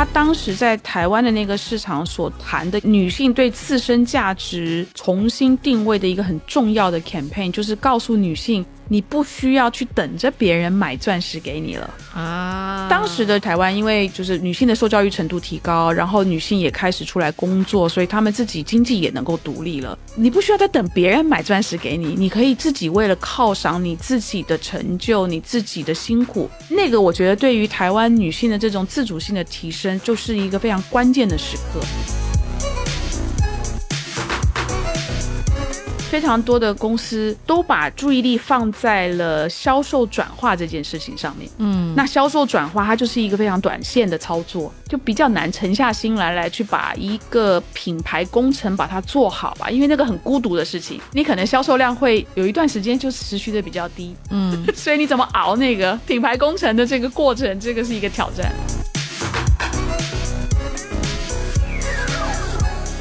他当时在台湾的那个市场所谈的女性对自身价值重新定位的一个很重要的 campaign，就是告诉女性。你不需要去等着别人买钻石给你了啊！当时的台湾，因为就是女性的受教育程度提高，然后女性也开始出来工作，所以她们自己经济也能够独立了。你不需要再等别人买钻石给你，你可以自己为了犒赏你自己的成就、你自己的辛苦，那个我觉得对于台湾女性的这种自主性的提升，就是一个非常关键的时刻。非常多的公司都把注意力放在了销售转化这件事情上面。嗯，那销售转化它就是一个非常短线的操作，就比较难沉下心来来去把一个品牌工程把它做好吧，因为那个很孤独的事情，你可能销售量会有一段时间就持续的比较低。嗯，所以你怎么熬那个品牌工程的这个过程，这个是一个挑战。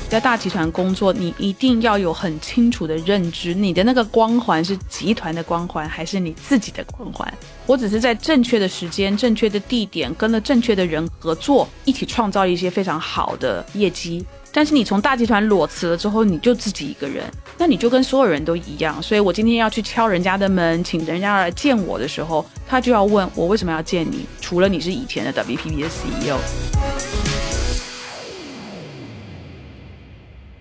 在大集团工作，你一定要有很清楚的认知，你的那个光环是集团的光环，还是你自己的光环？我只是在正确的时间、正确的地点，跟了正确的人合作，一起创造一些非常好的业绩。但是你从大集团裸辞了之后，你就自己一个人，那你就跟所有人都一样。所以我今天要去敲人家的门，请人家来见我的时候，他就要问我为什么要见你？除了你是以前的 WPP 的 CEO。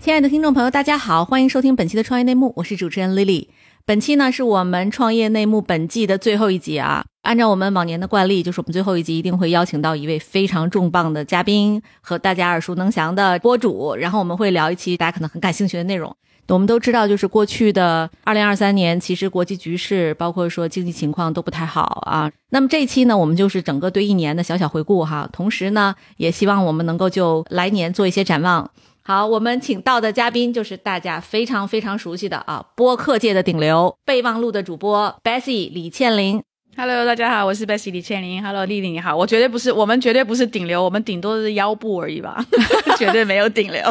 亲爱的听众朋友，大家好，欢迎收听本期的创业内幕，我是主持人 Lily。本期呢是我们创业内幕本季的最后一集啊。按照我们往年的惯例，就是我们最后一集一定会邀请到一位非常重磅的嘉宾和大家耳熟能详的播主，然后我们会聊一期大家可能很感兴趣的内容。我们都知道，就是过去的二零二三年，其实国际局势包括说经济情况都不太好啊。那么这一期呢，我们就是整个对一年的小小回顾哈，同时呢，也希望我们能够就来年做一些展望。好，我们请到的嘉宾就是大家非常非常熟悉的啊，播客界的顶流备忘录的主播 Bessy 李倩玲。Hello，大家好，我是 Bessy 李倩玲。Hello，丽丽你好，我绝对不是，我们绝对不是顶流，我们顶多是腰部而已吧，绝对没有顶流。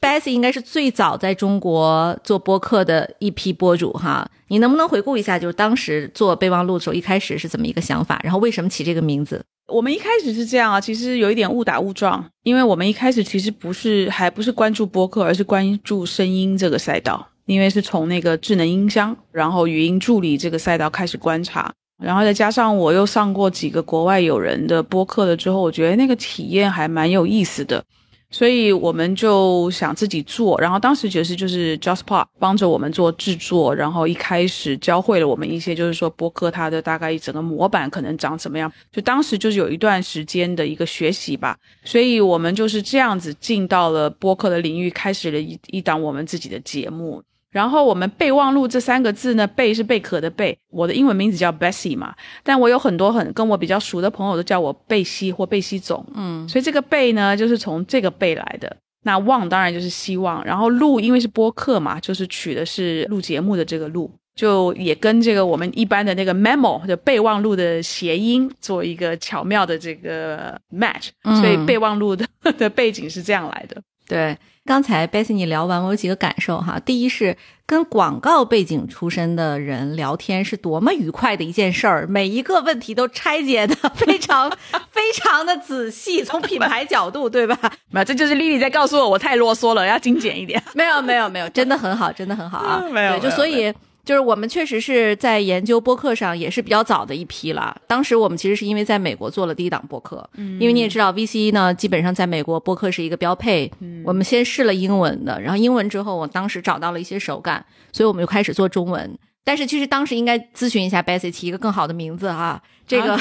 Bessy 应该是最早在中国做播客的一批播主哈，你能不能回顾一下，就是当时做备忘录的时候，一开始是怎么一个想法，然后为什么起这个名字？我们一开始是这样啊，其实有一点误打误撞，因为我们一开始其实不是还不是关注播客，而是关注声音这个赛道，因为是从那个智能音箱，然后语音助理这个赛道开始观察，然后再加上我又上过几个国外友人的播客了之后，我觉得那个体验还蛮有意思的。所以我们就想自己做，然后当时爵士就是 JustPod 帮着我们做制作，然后一开始教会了我们一些，就是说播客它的大概整个模板可能长什么样，就当时就是有一段时间的一个学习吧。所以我们就是这样子进到了播客的领域，开始了一一档我们自己的节目。然后我们备忘录这三个字呢，贝是贝壳的贝，我的英文名字叫 Bessie 嘛，但我有很多很跟我比较熟的朋友都叫我贝西或贝西总，嗯，所以这个贝呢就是从这个贝来的。那望当然就是希望，然后录因为是播客嘛，就是取的是录节目的这个录，就也跟这个我们一般的那个 memo 的备忘录的谐音做一个巧妙的这个 match，所以备忘录的 的背景是这样来的，对。刚才 Bessy 你聊完，我有几个感受哈。第一是跟广告背景出身的人聊天是多么愉快的一件事儿，每一个问题都拆解的 非常非常的仔细，从品牌角度，对吧？没有，这就是 Lily 在告诉我，我太啰嗦了，要精简一点。没有，没有，没有，真的很好，真的很好啊。没有，就所以。就是我们确实是在研究播客上也是比较早的一批了。当时我们其实是因为在美国做了第一档播客，嗯，因为你也知道 VC 呢，基本上在美国播客是一个标配。嗯，我们先试了英文的，然后英文之后，我当时找到了一些手感，所以我们就开始做中文。但是其实当时应该咨询一下 Bessy，起一个更好的名字哈。这个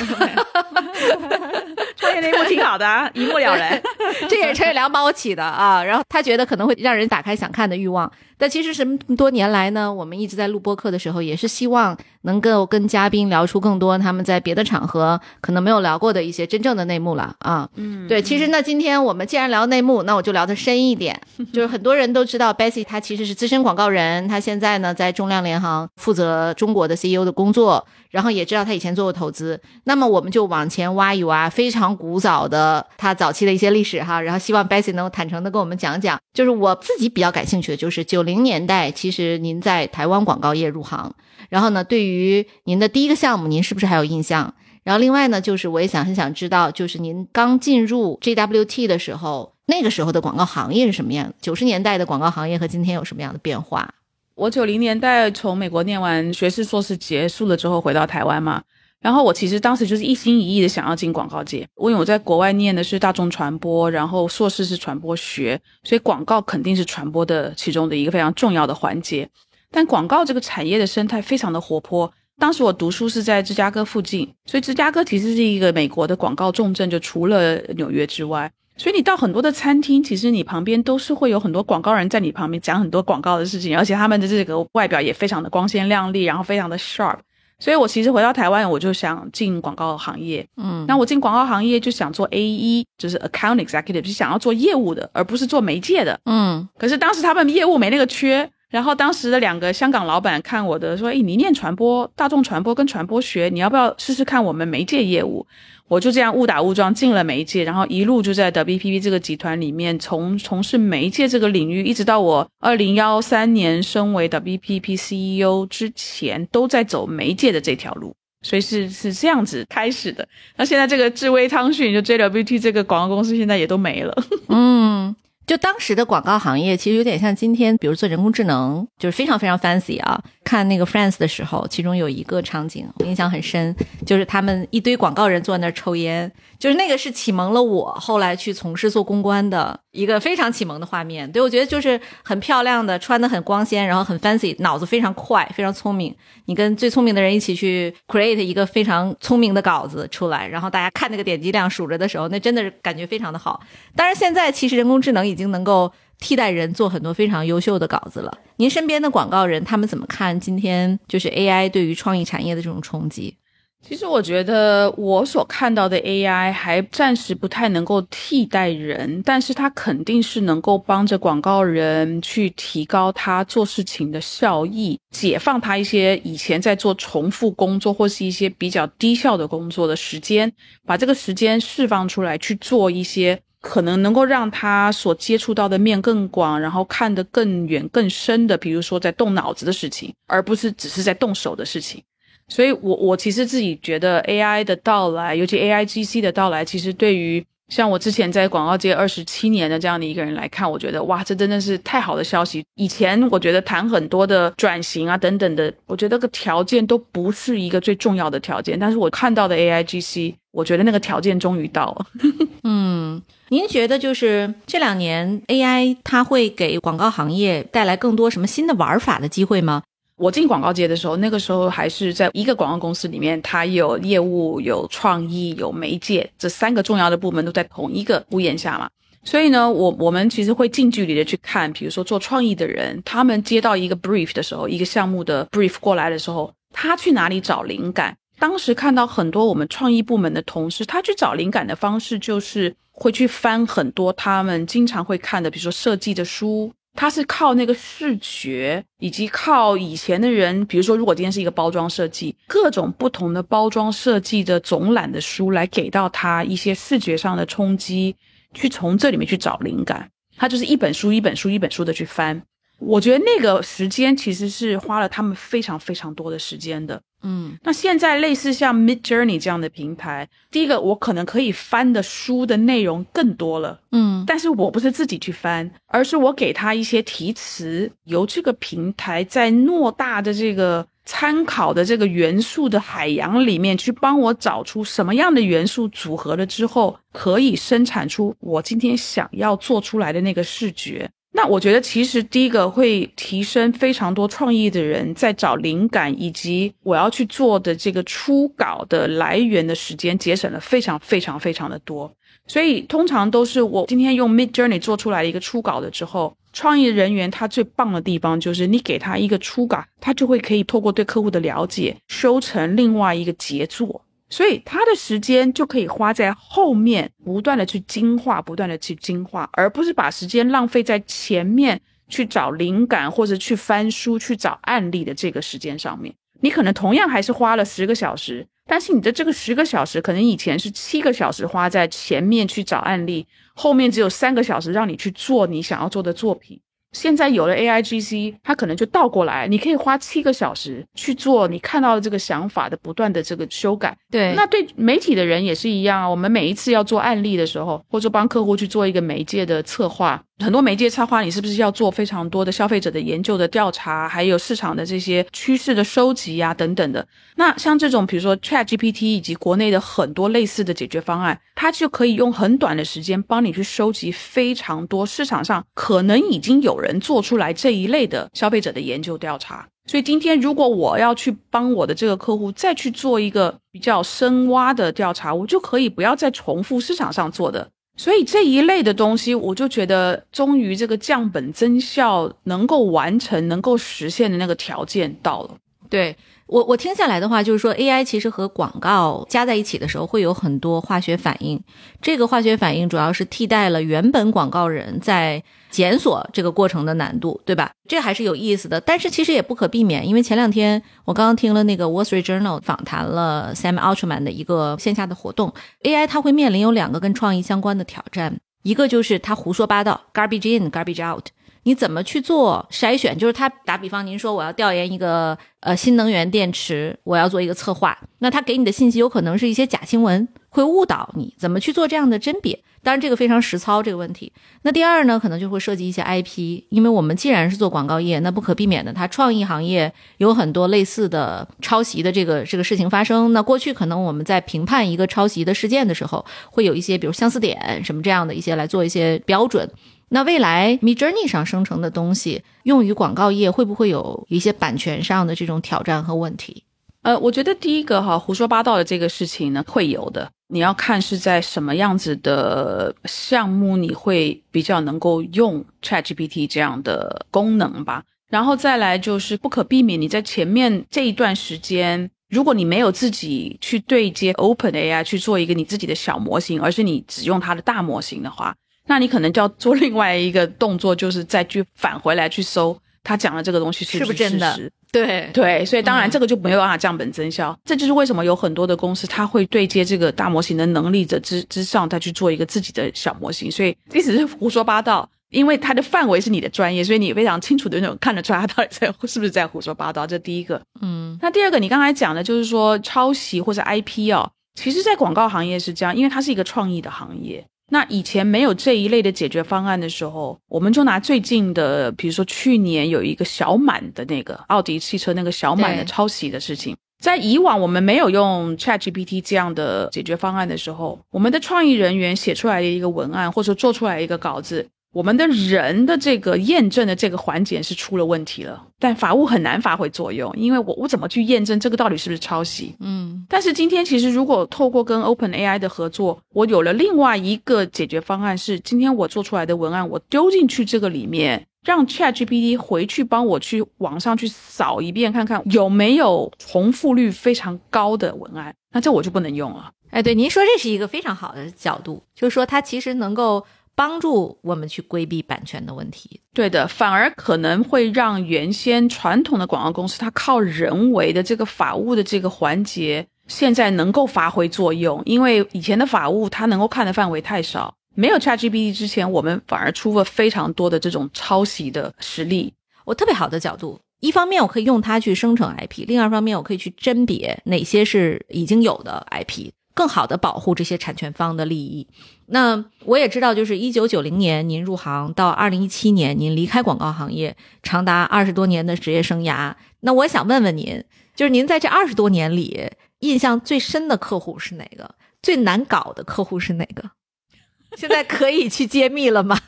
创业内幕挺好的啊，一目了然。这也是陈伟良帮我起的啊，然后他觉得可能会让人打开想看的欲望。但其实这么多年来呢，我们一直在录播客的时候，也是希望能够跟嘉宾聊出更多他们在别的场合可能没有聊过的一些真正的内幕了啊。嗯，对，其实那今天我们既然聊内幕，那我就聊的深一点。就是很多人都知道 Bessy，她其实是资深广告人，她现在呢在中量联行负责中国的 CEO 的工作。然后也知道她以前做过投资，那么我们就往前挖一挖非常古早的他早期的一些历史哈。然后希望 Bessy 能够坦诚的跟我们讲讲，就是我自己比较感兴趣的，就是九零年代其实您在台湾广告业入行，然后呢，对于您的第一个项目，您是不是还有印象？然后另外呢，就是我也想很想知道，就是您刚进入 JWT 的时候，那个时候的广告行业是什么样？九十年代的广告行业和今天有什么样的变化？我九零年代从美国念完学士、硕士结束了之后回到台湾嘛，然后我其实当时就是一心一意的想要进广告界，因为我在国外念的是大众传播，然后硕士是传播学，所以广告肯定是传播的其中的一个非常重要的环节。但广告这个产业的生态非常的活泼。当时我读书是在芝加哥附近，所以芝加哥其实是一个美国的广告重镇，就除了纽约之外。所以你到很多的餐厅，其实你旁边都是会有很多广告人在你旁边讲很多广告的事情，而且他们的这个外表也非常的光鲜亮丽，然后非常的 sharp。所以我其实回到台湾，我就想进广告行业。嗯，那我进广告行业就想做 A E，就是 account executive，是想要做业务的，而不是做媒介的。嗯，可是当时他们业务没那个缺。然后当时的两个香港老板看我的说：“哎，你念传播，大众传播跟传播学，你要不要试试看我们媒介业务？”我就这样误打误撞进了媒介，然后一路就在 WPP 这个集团里面从从事媒介这个领域，一直到我二零幺三年升为 WPP CEO 之前，都在走媒介的这条路，所以是是这样子开始的。那现在这个智威汤讯就 JWT 这个广告公司现在也都没了。嗯。就当时的广告行业，其实有点像今天，比如做人工智能，就是非常非常 fancy 啊。看那个 Friends 的时候，其中有一个场景我印象很深，就是他们一堆广告人坐在那儿抽烟，就是那个是启蒙了我后来去从事做公关的一个非常启蒙的画面。对我觉得就是很漂亮的，穿的很光鲜，然后很 fancy，脑子非常快，非常聪明。你跟最聪明的人一起去 create 一个非常聪明的稿子出来，然后大家看那个点击量数着的时候，那真的是感觉非常的好。当然现在其实人工智能已经能够。替代人做很多非常优秀的稿子了。您身边的广告人他们怎么看今天就是 AI 对于创意产业的这种冲击？其实我觉得我所看到的 AI 还暂时不太能够替代人，但是它肯定是能够帮着广告人去提高他做事情的效益，解放他一些以前在做重复工作或是一些比较低效的工作的时间，把这个时间释放出来去做一些。可能能够让他所接触到的面更广，然后看得更远更深的，比如说在动脑子的事情，而不是只是在动手的事情。所以，我我其实自己觉得 AI 的到来，尤其 AIGC 的到来，其实对于像我之前在广告界二十七年的这样的一个人来看，我觉得哇，这真的是太好的消息。以前我觉得谈很多的转型啊等等的，我觉得个条件都不是一个最重要的条件，但是我看到的 AIGC，我觉得那个条件终于到了。嗯。您觉得就是这两年 AI 它会给广告行业带来更多什么新的玩法的机会吗？我进广告界的时候，那个时候还是在一个广告公司里面，它有业务、有创意、有媒介这三个重要的部门都在同一个屋檐下嘛。所以呢，我我们其实会近距离的去看，比如说做创意的人，他们接到一个 brief 的时候，一个项目的 brief 过来的时候，他去哪里找灵感？当时看到很多我们创意部门的同事，他去找灵感的方式就是会去翻很多他们经常会看的，比如说设计的书。他是靠那个视觉，以及靠以前的人，比如说，如果今天是一个包装设计，各种不同的包装设计的总览的书，来给到他一些视觉上的冲击，去从这里面去找灵感。他就是一本书一本书一本书的去翻。我觉得那个时间其实是花了他们非常非常多的时间的。嗯，那现在类似像 Mid Journey 这样的平台，第一个我可能可以翻的书的内容更多了，嗯，但是我不是自己去翻，而是我给他一些题词，由这个平台在偌大的这个参考的这个元素的海洋里面去帮我找出什么样的元素组合了之后，可以生产出我今天想要做出来的那个视觉。那我觉得，其实第一个会提升非常多创意的人在找灵感，以及我要去做的这个初稿的来源的时间节省了非常非常非常的多。所以通常都是我今天用 Mid Journey 做出来一个初稿的之后，创意人员他最棒的地方就是你给他一个初稿，他就会可以透过对客户的了解，修成另外一个杰作。所以他的时间就可以花在后面，不断的去精化，不断的去精化，而不是把时间浪费在前面去找灵感或者去翻书去找案例的这个时间上面。你可能同样还是花了十个小时，但是你的这个十个小时，可能以前是七个小时花在前面去找案例，后面只有三个小时让你去做你想要做的作品。现在有了 A I G C，它可能就倒过来，你可以花七个小时去做你看到的这个想法的不断的这个修改。对，那对媒体的人也是一样啊。我们每一次要做案例的时候，或者帮客户去做一个媒介的策划，很多媒介策划，你是不是要做非常多的消费者的研究的调查，还有市场的这些趋势的收集啊等等的？那像这种，比如说 Chat GPT 以及国内的很多类似的解决方案，它就可以用很短的时间帮你去收集非常多市场上可能已经有人做出来这一类的消费者的研究调查。所以今天，如果我要去帮我的这个客户再去做一个比较深挖的调查，我就可以不要再重复市场上做的。所以这一类的东西，我就觉得终于这个降本增效能够完成、能够实现的那个条件到了。对。我我听下来的话，就是说 AI 其实和广告加在一起的时候，会有很多化学反应。这个化学反应主要是替代了原本广告人在检索这个过程的难度，对吧？这还是有意思的。但是其实也不可避免，因为前两天我刚刚听了那个 Wall Street Journal 访谈了 Sam Altman 的一个线下的活动，AI 它会面临有两个跟创意相关的挑战，一个就是它胡说八道，garbage in garbage out。你怎么去做筛选？就是他打比方，您说我要调研一个呃新能源电池，我要做一个策划，那他给你的信息有可能是一些假新闻，会误导你。怎么去做这样的甄别？当然这个非常实操这个问题。那第二呢，可能就会涉及一些 IP，因为我们既然是做广告业，那不可避免的，它创意行业有很多类似的抄袭的这个这个事情发生。那过去可能我们在评判一个抄袭的事件的时候，会有一些比如相似点什么这样的一些来做一些标准。那未来 Mid Journey 上生成的东西用于广告业，会不会有一些版权上的这种挑战和问题？呃，我觉得第一个哈胡说八道的这个事情呢，会有的。你要看是在什么样子的项目，你会比较能够用 Chat GPT 这样的功能吧。然后再来就是不可避免，你在前面这一段时间，如果你没有自己去对接 Open AI 去做一个你自己的小模型，而是你只用它的大模型的话。那你可能就要做另外一个动作，就是再去返回来去搜他讲的这个东西是不是真的？对对，所以当然这个就没有办法降本增效。这就是为什么有很多的公司，它会对接这个大模型的能力者之之上，再去做一个自己的小模型。所以即使是胡说八道，因为它的范围是你的专业，所以你非常清楚的那种看得出来他到底在是不是在胡说八道。这第一个，嗯。那第二个，你刚才讲的就是说抄袭或者 IP 哦，其实，在广告行业是这样，因为它是一个创意的行业。那以前没有这一类的解决方案的时候，我们就拿最近的，比如说去年有一个小满的那个奥迪汽车那个小满的抄袭的事情，在以往我们没有用 ChatGPT 这样的解决方案的时候，我们的创意人员写出来的一个文案或者做出来一个稿子。我们的人的这个验证的这个环节是出了问题了，但法务很难发挥作用，因为我我怎么去验证这个到底是不是抄袭？嗯，但是今天其实如果透过跟 Open AI 的合作，我有了另外一个解决方案，是今天我做出来的文案，我丢进去这个里面，让 Chat GPT 回去帮我去网上去扫一遍，看看有没有重复率非常高的文案，那这我就不能用了。哎，对，您说这是一个非常好的角度，就是说它其实能够。帮助我们去规避版权的问题，对的，反而可能会让原先传统的广告公司，它靠人为的这个法务的这个环节，现在能够发挥作用，因为以前的法务它能够看的范围太少，没有 ChatGPT 之前，我们反而出了非常多的这种抄袭的实例。我特别好的角度，一方面我可以用它去生成 IP，另一方面我可以去甄别哪些是已经有的 IP。更好的保护这些产权方的利益。那我也知道，就是一九九零年您入行到二零一七年您离开广告行业，长达二十多年的职业生涯。那我想问问您，就是您在这二十多年里，印象最深的客户是哪个？最难搞的客户是哪个？现在可以去揭秘了吗？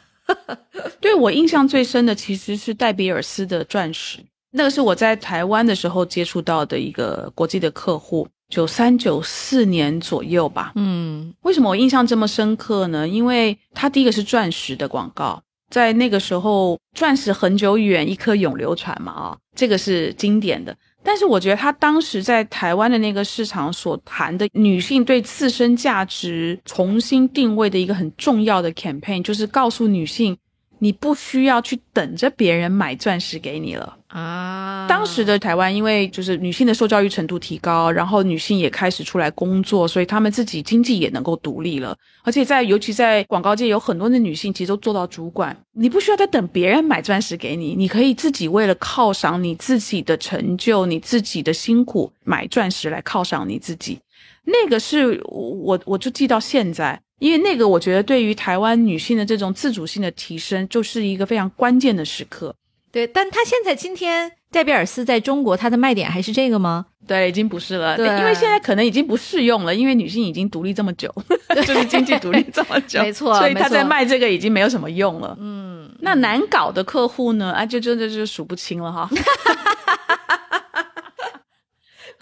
对我印象最深的其实是戴比尔斯的钻石，那个是我在台湾的时候接触到的一个国际的客户。九三九四年左右吧，嗯，为什么我印象这么深刻呢？因为它第一个是钻石的广告，在那个时候，钻石恒久远，一颗永流传嘛，啊，这个是经典的。但是我觉得他当时在台湾的那个市场所谈的女性对自身价值重新定位的一个很重要的 campaign，就是告诉女性，你不需要去等着别人买钻石给你了。啊，当时的台湾，因为就是女性的受教育程度提高，然后女性也开始出来工作，所以她们自己经济也能够独立了。而且在尤其在广告界，有很多的女性其实都做到主管，你不需要再等别人买钻石给你，你可以自己为了犒赏你自己的成就、你自己的辛苦，买钻石来犒赏你自己。那个是我我就记到现在，因为那个我觉得对于台湾女性的这种自主性的提升，就是一个非常关键的时刻。对，但他现在今天戴比尔斯在中国，它的卖点还是这个吗？对，已经不是了，对因为现在可能已经不适用了，因为女性已经独立这么久，就是经济独立这么久，没错所以他在卖这个已经没有什么用了。嗯，那难搞的客户呢？啊，就真的就是数不清了哈。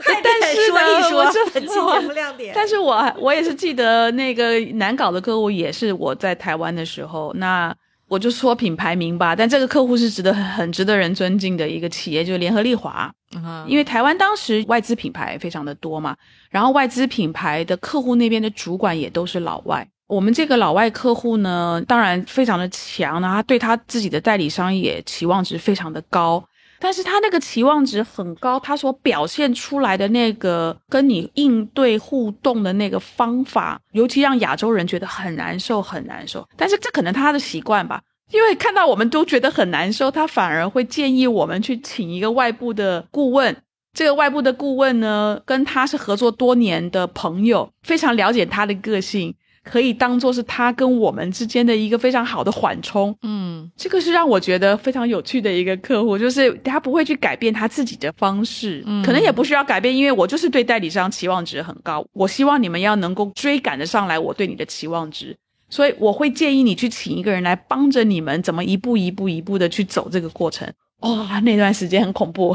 快 但是说呢我就本期节目亮点。但是我我也是记得那个难搞的客户，也是我在台湾的时候，那我就说品牌名吧，但这个客户是值得很很值得人尊敬的一个企业，就是联合利华。啊因为台湾当时外资品牌非常的多嘛，然后外资品牌的客户那边的主管也都是老外。我们这个老外客户呢，当然非常的强，那他对他自己的代理商也期望值非常的高，但是他那个期望值很高，他所表现出来的那个跟你应对互动的那个方法，尤其让亚洲人觉得很难受，很难受。但是这可能他的习惯吧，因为看到我们都觉得很难受，他反而会建议我们去请一个外部的顾问。这个外部的顾问呢，跟他是合作多年的朋友，非常了解他的个性，可以当做是他跟我们之间的一个非常好的缓冲。嗯这个是让我觉得非常有趣的一个客户，就是他不会去改变他自己的方式，嗯可能也不需要改变，因为我就是对代理商期望值很高，我希望你们要能够追赶得上来我对你的期望值，所以我会建议你去请一个人来帮着你们怎么一步一步一步的去走这个过程。哇、那段时间很恐怖。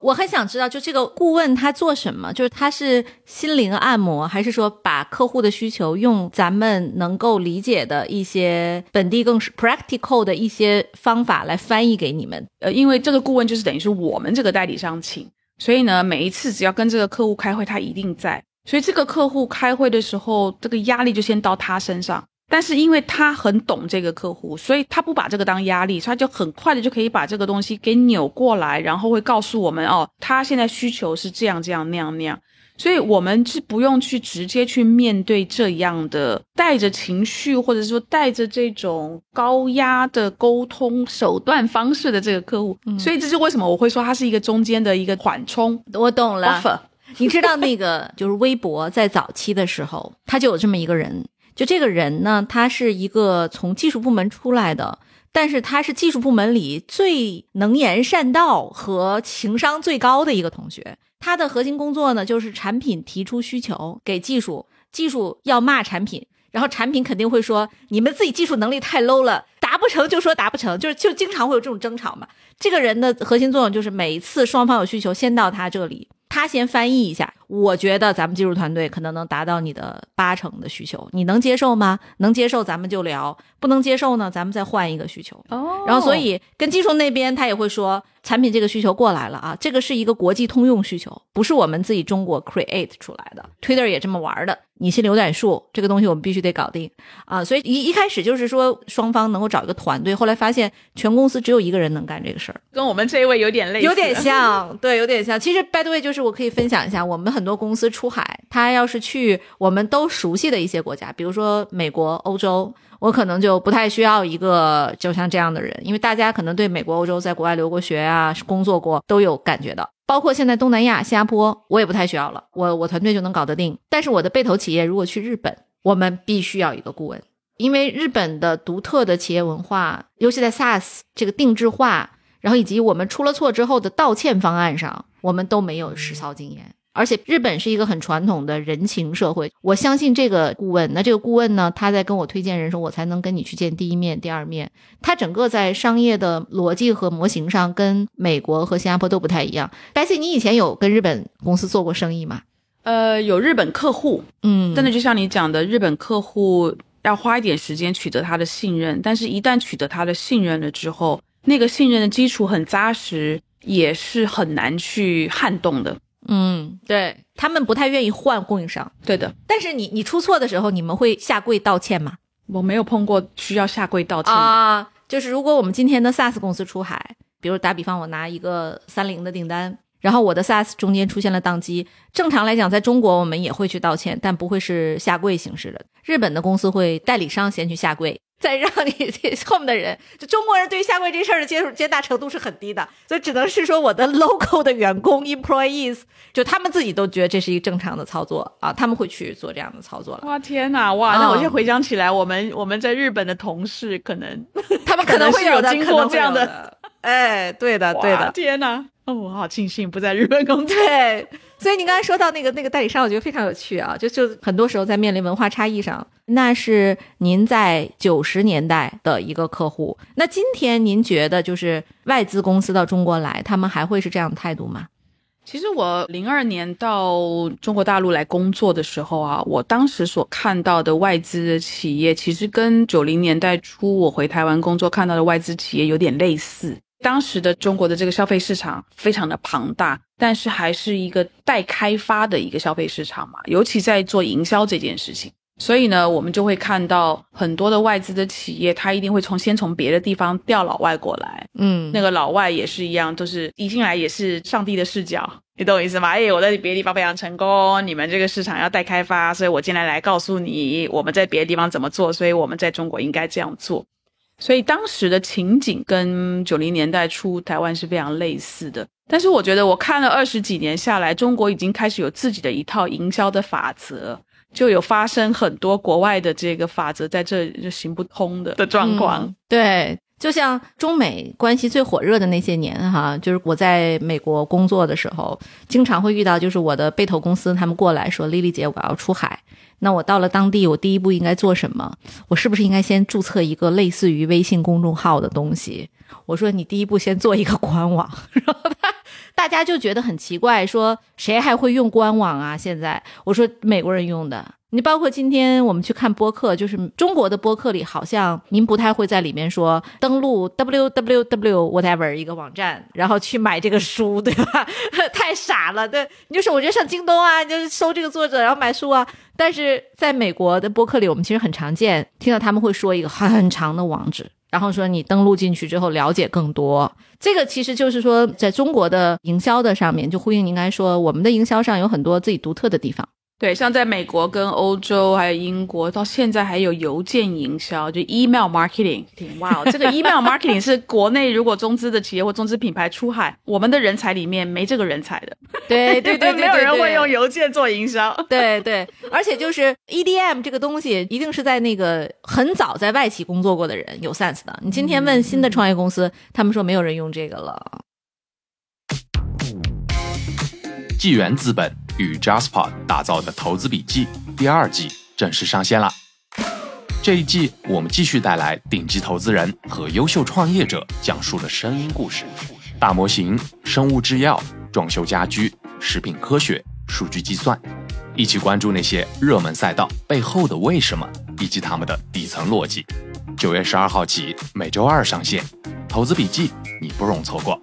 我很想知道，就这个顾问他做什么？就是他是心灵按摩，还是说把客户的需求用咱们能够理解的一些本地更是 practical 的一些方法来翻译给你们？呃，因为这个顾问就是等于是我们这个代理商请，所以呢，每一次只要跟这个客户开会，他一定在。所以这个客户开会的时候，这个压力就先到他身上。但是因为他很懂这个客户，所以他不把这个当压力，所以他就很快的就可以把这个东西给扭过来，然后会告诉我们哦，他现在需求是这样这样那样那样。所以我们是不用去直接去面对这样的带着情绪，或者说带着这种高压的沟通手段方式的这个客户。所以这是为什么我会说它是一个中间的一个缓冲我懂了。你知道那个就是微博在早期的时候，他就有这么一个人，就这个人呢，他是一个从技术部门出来的，但是他是技术部门里最能言善道和情商最高的一个同学。他的核心工作呢，就是产品提出需求给技术，技术要骂产品，然后产品肯定会说你们自己技术能力太 low 了，达不成就说达不成，就是就经常会有这种争吵嘛。这个人的核心作用就是每一次双方有需求，先到他这里，他先翻译一下。我觉得咱们技术团队可能能达到你的八成的需求，你能接受吗？能接受咱们就聊，不能接受呢，咱们再换一个需求。哦然后，所以跟技术那边他也会说，产品这个需求过来了啊，这个是一个国际通用需求，不是我们自己中国 create 出来的。Twitter 也这么玩的，你心里有点数，这个东西我们必须得搞定啊。所以一一开始就是说双方能够找一个团队，后来发现全公司只有一个人能干这个事儿。跟我们这一位有点类似，有点像，对，有点像。其实，by the way，就是我可以分享一下，我们很多公司出海，他要是去我们都熟悉的一些国家，比如说美国、欧洲，我可能就不太需要一个就像这样的人，因为大家可能对美国、欧洲在国外留过学啊、工作过都有感觉的。包括现在东南亚、新加坡，我也不太需要了，我我团队就能搞得定。但是我的被投企业如果去日本，我们必须要一个顾问，因为日本的独特的企业文化，尤其在 SaaS 这个定制化。然后以及我们出了错之后的道歉方案上，我们都没有实操经验。而且日本是一个很传统的人情社会，我相信这个顾问。那这个顾问呢，他在跟我推荐人时候，我才能跟你去见第一面、第二面。他整个在商业的逻辑和模型上，跟美国和新加坡都不太一样。白 C，你以前有跟日本公司做过生意吗？呃，有日本客户，嗯真的就像你讲的，日本客户要花一点时间取得他的信任，但是一旦取得他的信任了之后，那个信任的基础很扎实，也是很难去撼动的。嗯，对他们不太愿意换供应商。对的，但是你你出错的时候，你们会下跪道歉吗？我没有碰过需要下跪道歉的。啊，就是如果我们今天的 SaaS 公司出海，比如打比方，我拿一个三菱的订单，然后我的 SaaS 中间出现了宕机，正常来讲，在中国我们也会去道歉，但不会是下跪形式的。日本的公司会代理商先去下跪。再让你这后面的人，就中国人对于下跪这事儿的接受接纳程度是很低的，所以只能是说我的 local 的员工 employees，就他们自己都觉得这是一个正常的操作啊，他们会去做这样的操作了。哇天哪，哇！那我现在回想起来，我们 我们在日本的同事可能 他们可能会有经过这样的，哎，对的，对的，天哪！哦，我好庆幸不在日本工作。对，所以你刚才说到那个那个代理商，我觉得非常有趣啊。就就很多时候在面临文化差异上，那是您在九十年代的一个客户。那今天您觉得，就是外资公司到中国来，他们还会是这样的态度吗？其实我零二年到中国大陆来工作的时候啊，我当时所看到的外资的企业，其实跟九零年代初我回台湾工作看到的外资企业有点类似。当时的中国的这个消费市场非常的庞大，但是还是一个待开发的一个消费市场嘛，尤其在做营销这件事情。所以呢，我们就会看到很多的外资的企业，它一定会从先从别的地方调老外过来。嗯，那个老外也是一样，就是一进来也是上帝的视角，你懂我意思吗？哎，我在别的地方非常成功，你们这个市场要待开发，所以我进来来告诉你我们在别的地方怎么做，所以我们在中国应该这样做。所以当时的情景跟九零年代初台湾是非常类似的，但是我觉得我看了二十几年下来，中国已经开始有自己的一套营销的法则，就有发生很多国外的这个法则在这就行不通的的状况。对，就像中美关系最火热的那些年哈，就是我在美国工作的时候，经常会遇到，就是我的被投公司他们过来说：“丽丽姐，我要出海。”那我到了当地，我第一步应该做什么？我是不是应该先注册一个类似于微信公众号的东西？我说你第一步先做一个官网，然后他大家就觉得很奇怪，说谁还会用官网啊？现在我说美国人用的。你包括今天我们去看播客，就是中国的播客里，好像您不太会在里面说登录 w w w whatever 一个网站，然后去买这个书，对吧？太傻了，对，你就是我觉得上京东啊，你就是搜这个作者，然后买书啊。但是在美国的播客里，我们其实很常见听到他们会说一个很长的网址，然后说你登录进去之后了解更多。这个其实就是说，在中国的营销的上面，就呼应您刚才说，我们的营销上有很多自己独特的地方。对，像在美国、跟欧洲还有英国，到现在还有邮件营销，就 email marketing。哇，这个 email marketing 是国内如果中资的企业或中资品牌出海，我们的人才里面没这个人才的。对对对，没有人会用邮件做营销。对对，而且就是 EDM 这个东西，一定是在那个很早在外企工作过的人有 sense 的。你今天问新的创业公司，他们说没有人用这个了。纪元资本。与 Jasper 打造的投资笔记第二季正式上线了。这一季我们继续带来顶级投资人和优秀创业者讲述的声音故事，大模型、生物制药、装修家居、食品科学、数据计算，一起关注那些热门赛道背后的为什么以及他们的底层逻辑。九月十二号起，每周二上线，投资笔记你不容错过。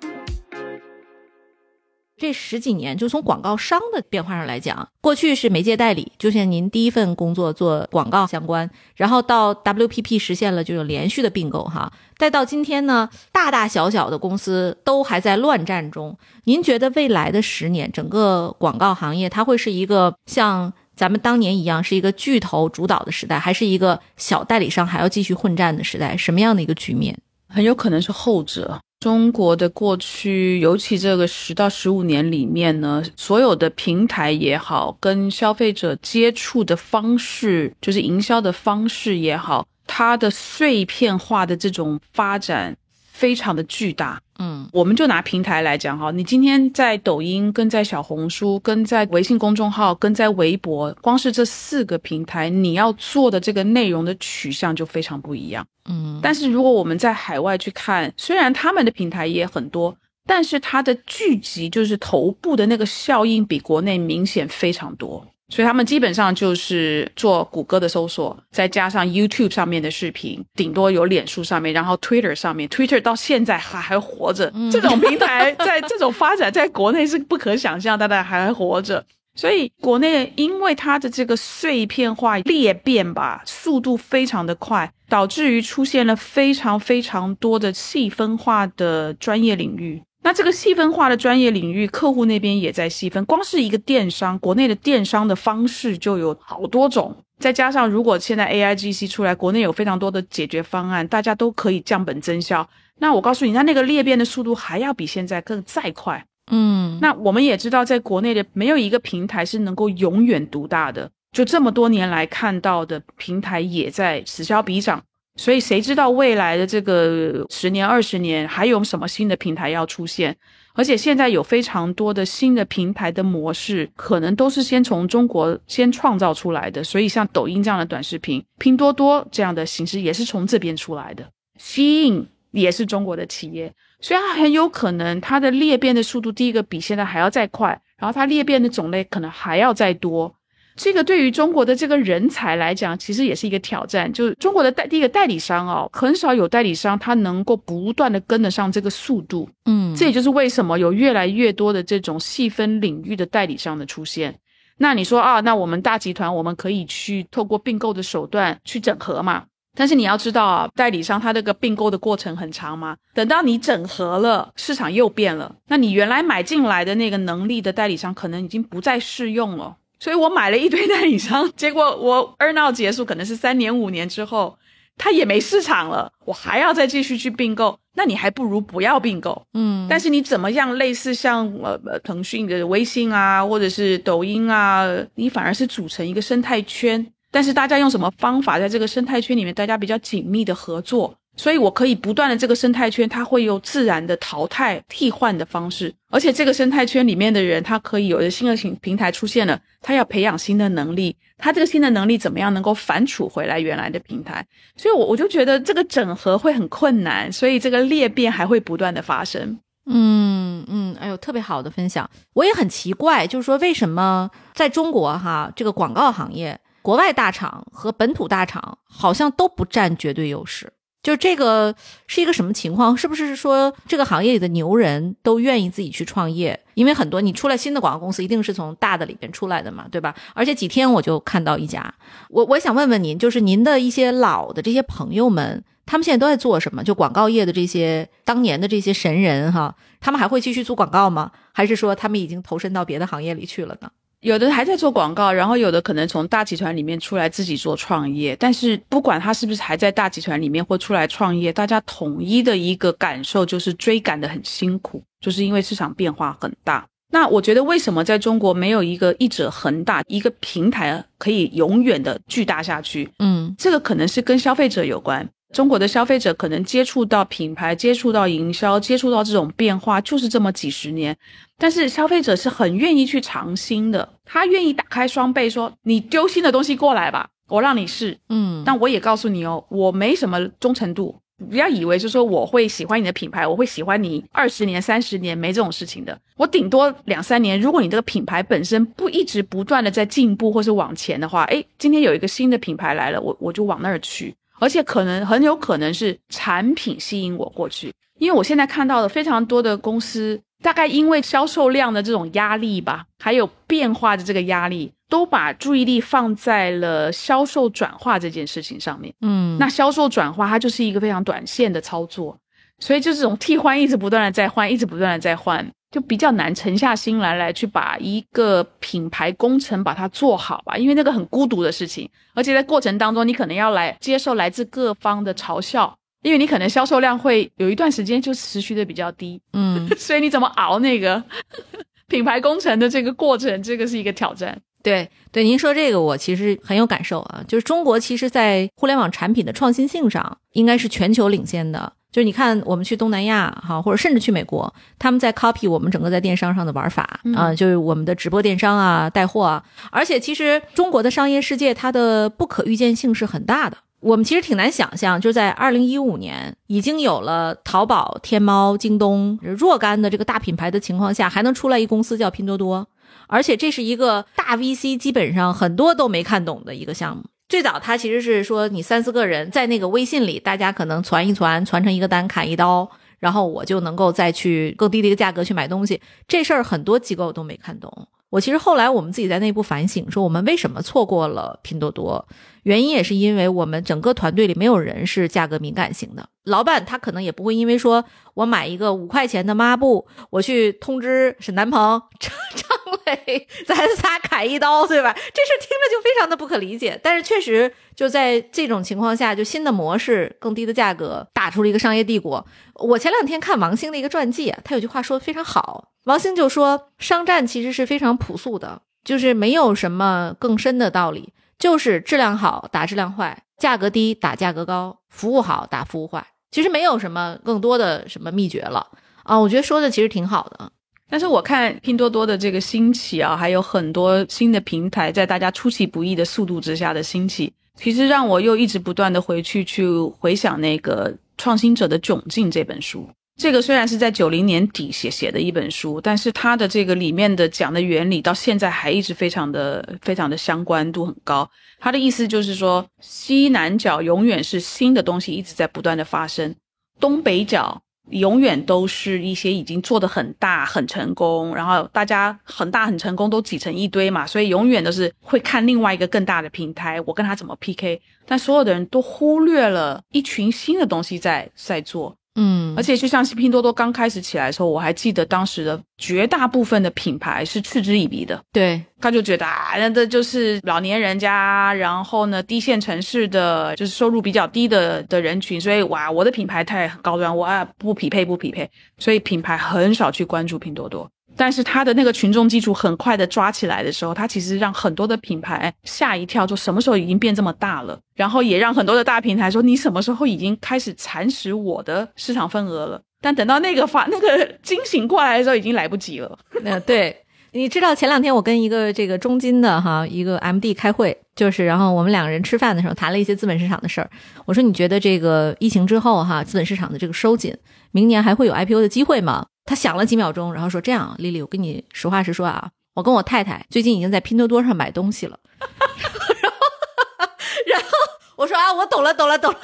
这十几年，就从广告商的变化上来讲，过去是媒介代理，就像您第一份工作做广告相关，然后到 WPP 实现了就有连续的并购哈，再到今天呢，大大小小的公司都还在乱战中。您觉得未来的十年，整个广告行业它会是一个像咱们当年一样，是一个巨头主导的时代，还是一个小代理商还要继续混战的时代？什么样的一个局面？很有可能是后者。中国的过去，尤其这个十到十五年里面呢，所有的平台也好，跟消费者接触的方式，就是营销的方式也好，它的碎片化的这种发展非常的巨大。嗯，我们就拿平台来讲哈，你今天在抖音、跟在小红书、跟在微信公众号、跟在微博，光是这四个平台，你要做的这个内容的取向就非常不一样。嗯，但是如果我们在海外去看，虽然他们的平台也很多，但是它的聚集就是头部的那个效应比国内明显非常多。所以他们基本上就是做谷歌的搜索，再加上 YouTube 上面的视频，顶多有脸书上面，然后 Twitter 上面，Twitter 到现在还还活着。这种平台在这种发展，在国内是不可想象，大家还活着。所以国内因为它的这个碎片化裂变吧，速度非常的快，导致于出现了非常非常多的细分化的专业领域。那这个细分化的专业领域，客户那边也在细分。光是一个电商，国内的电商的方式就有好多种。再加上如果现在 A I G C 出来，国内有非常多的解决方案，大家都可以降本增效。那我告诉你，它那个裂变的速度还要比现在更再快。嗯，那我们也知道，在国内的没有一个平台是能够永远独大的。就这么多年来看到的平台也在此消彼长。所以谁知道未来的这个十年、二十年还有什么新的平台要出现？而且现在有非常多的新的平台的模式，可能都是先从中国先创造出来的。所以像抖音这样的短视频、拼多多这样的形式也是从这边出来的。吸引也是中国的企业，所以它很有可能它的裂变的速度，第一个比现在还要再快，然后它裂变的种类可能还要再多。这个对于中国的这个人才来讲，其实也是一个挑战。就是中国的代第一个代理商哦，很少有代理商他能够不断的跟得上这个速度。嗯，这也就是为什么有越来越多的这种细分领域的代理商的出现。那你说啊，那我们大集团我们可以去透过并购的手段去整合嘛？但是你要知道啊，代理商他这个并购的过程很长嘛。等到你整合了，市场又变了，那你原来买进来的那个能力的代理商可能已经不再适用了。所以我买了一堆代理商，结果我 earn out 结束可能是三年五年之后，它也没市场了，我还要再继续去并购，那你还不如不要并购。嗯，但是你怎么样，类似像呃呃腾讯的微信啊，或者是抖音啊，你反而是组成一个生态圈，但是大家用什么方法在这个生态圈里面，大家比较紧密的合作？所以，我可以不断的这个生态圈，它会有自然的淘汰、替换的方式，而且这个生态圈里面的人，他可以有的新的平平台出现了，他要培养新的能力，他这个新的能力怎么样能够反刍回来原来的平台？所以，我我就觉得这个整合会很困难，所以这个裂变还会不断的发生。嗯嗯，哎呦，特别好的分享，我也很奇怪，就是说为什么在中国哈这个广告行业，国外大厂和本土大厂好像都不占绝对优势。就这个是一个什么情况？是不是说这个行业里的牛人都愿意自己去创业？因为很多你出来新的广告公司，一定是从大的里边出来的嘛，对吧？而且几天我就看到一家，我我想问问您，就是您的一些老的这些朋友们，他们现在都在做什么？就广告业的这些当年的这些神人哈，他们还会继续做广告吗？还是说他们已经投身到别的行业里去了呢？有的还在做广告，然后有的可能从大集团里面出来自己做创业。但是不管他是不是还在大集团里面或出来创业，大家统一的一个感受就是追赶的很辛苦，就是因为市场变化很大。那我觉得为什么在中国没有一个一者恒大一个平台可以永远的巨大下去？嗯，这个可能是跟消费者有关。中国的消费者可能接触到品牌、接触到营销、接触到这种变化，就是这么几十年。但是消费者是很愿意去尝新的，他愿意打开双倍，说你丢新的东西过来吧，我让你试。嗯，但我也告诉你哦，我没什么忠诚度，不要以为就是说我会喜欢你的品牌，我会喜欢你二十年、三十年，没这种事情的。我顶多两三年，如果你这个品牌本身不一直不断的在进步或是往前的话，诶，今天有一个新的品牌来了，我我就往那儿去。而且可能很有可能是产品吸引我过去，因为我现在看到的非常多的公司，大概因为销售量的这种压力吧，还有变化的这个压力，都把注意力放在了销售转化这件事情上面。嗯，那销售转化它就是一个非常短线的操作，所以就这种替换一直不断的在换，一直不断的在换。就比较难沉下心来，来去把一个品牌工程把它做好吧，因为那个很孤独的事情，而且在过程当中，你可能要来接受来自各方的嘲笑，因为你可能销售量会有一段时间就持续的比较低，嗯，所以你怎么熬那个品牌工程的这个过程，这个是一个挑战。对对，您说这个我其实很有感受啊，就是中国其实在互联网产品的创新性上，应该是全球领先的。就是你看，我们去东南亚哈，或者甚至去美国，他们在 copy 我们整个在电商上的玩法啊，就是我们的直播电商啊、带货啊。而且其实中国的商业世界它的不可预见性是很大的。我们其实挺难想象，就在二零一五年已经有了淘宝、天猫、京东若干的这个大品牌的情况下，还能出来一公司叫拼多多，而且这是一个大 VC 基本上很多都没看懂的一个项目。最早他其实是说，你三四个人在那个微信里，大家可能传一传，传成一个单，砍一刀，然后我就能够再去更低的一个价格去买东西。这事儿很多机构都没看懂。我其实后来我们自己在内部反省，说我们为什么错过了拼多多，原因也是因为我们整个团队里没有人是价格敏感型的。老板他可能也不会因为说我买一个五块钱的抹布，我去通知沈南鹏、张 张磊，咱仨砍一刀，对吧？这事听着就非常的不可理解。但是确实就在这种情况下，就新的模式、更低的价格打出了一个商业帝国。我前两天看王兴的一个传记，他有句话说的非常好。王兴就说，商战其实是非常朴素的，就是没有什么更深的道理，就是质量好打质量坏，价格低打价格高，服务好打服务坏，其实没有什么更多的什么秘诀了啊。我觉得说的其实挺好的。但是我看拼多多的这个兴起啊，还有很多新的平台在大家出其不意的速度之下的兴起，其实让我又一直不断的回去去回想那个《创新者的窘境》这本书。这个虽然是在九零年底写写的一本书，但是它的这个里面的讲的原理到现在还一直非常的非常的相关度很高。它的意思就是说，西南角永远是新的东西一直在不断的发生，东北角永远都是一些已经做的很大很成功，然后大家很大很成功都挤成一堆嘛，所以永远都是会看另外一个更大的平台，我跟他怎么 PK。但所有的人都忽略了一群新的东西在在做。嗯，而且就像是拼多多刚开始起来的时候，我还记得当时的绝大部分的品牌是嗤之以鼻的。对，他就觉得啊，那这就是老年人家，然后呢，低线城市的就是收入比较低的的人群，所以哇，我的品牌太高端，我啊不匹配，不匹配，所以品牌很少去关注拼多多。但是它的那个群众基础很快的抓起来的时候，它其实让很多的品牌吓一跳，说什么时候已经变这么大了？然后也让很多的大平台说，你什么时候已经开始蚕食我的市场份额了？但等到那个发那个惊醒过来的时候，已经来不及了。那对，你知道前两天我跟一个这个中金的哈一个 MD 开会，就是然后我们两个人吃饭的时候谈了一些资本市场的事儿。我说你觉得这个疫情之后哈资本市场的这个收紧，明年还会有 IPO 的机会吗？他想了几秒钟，然后说：“这样，丽丽，我跟你实话实说啊，我跟我太太最近已经在拼多多上买东西了。然后，然后我说啊，我懂了，懂了，懂了。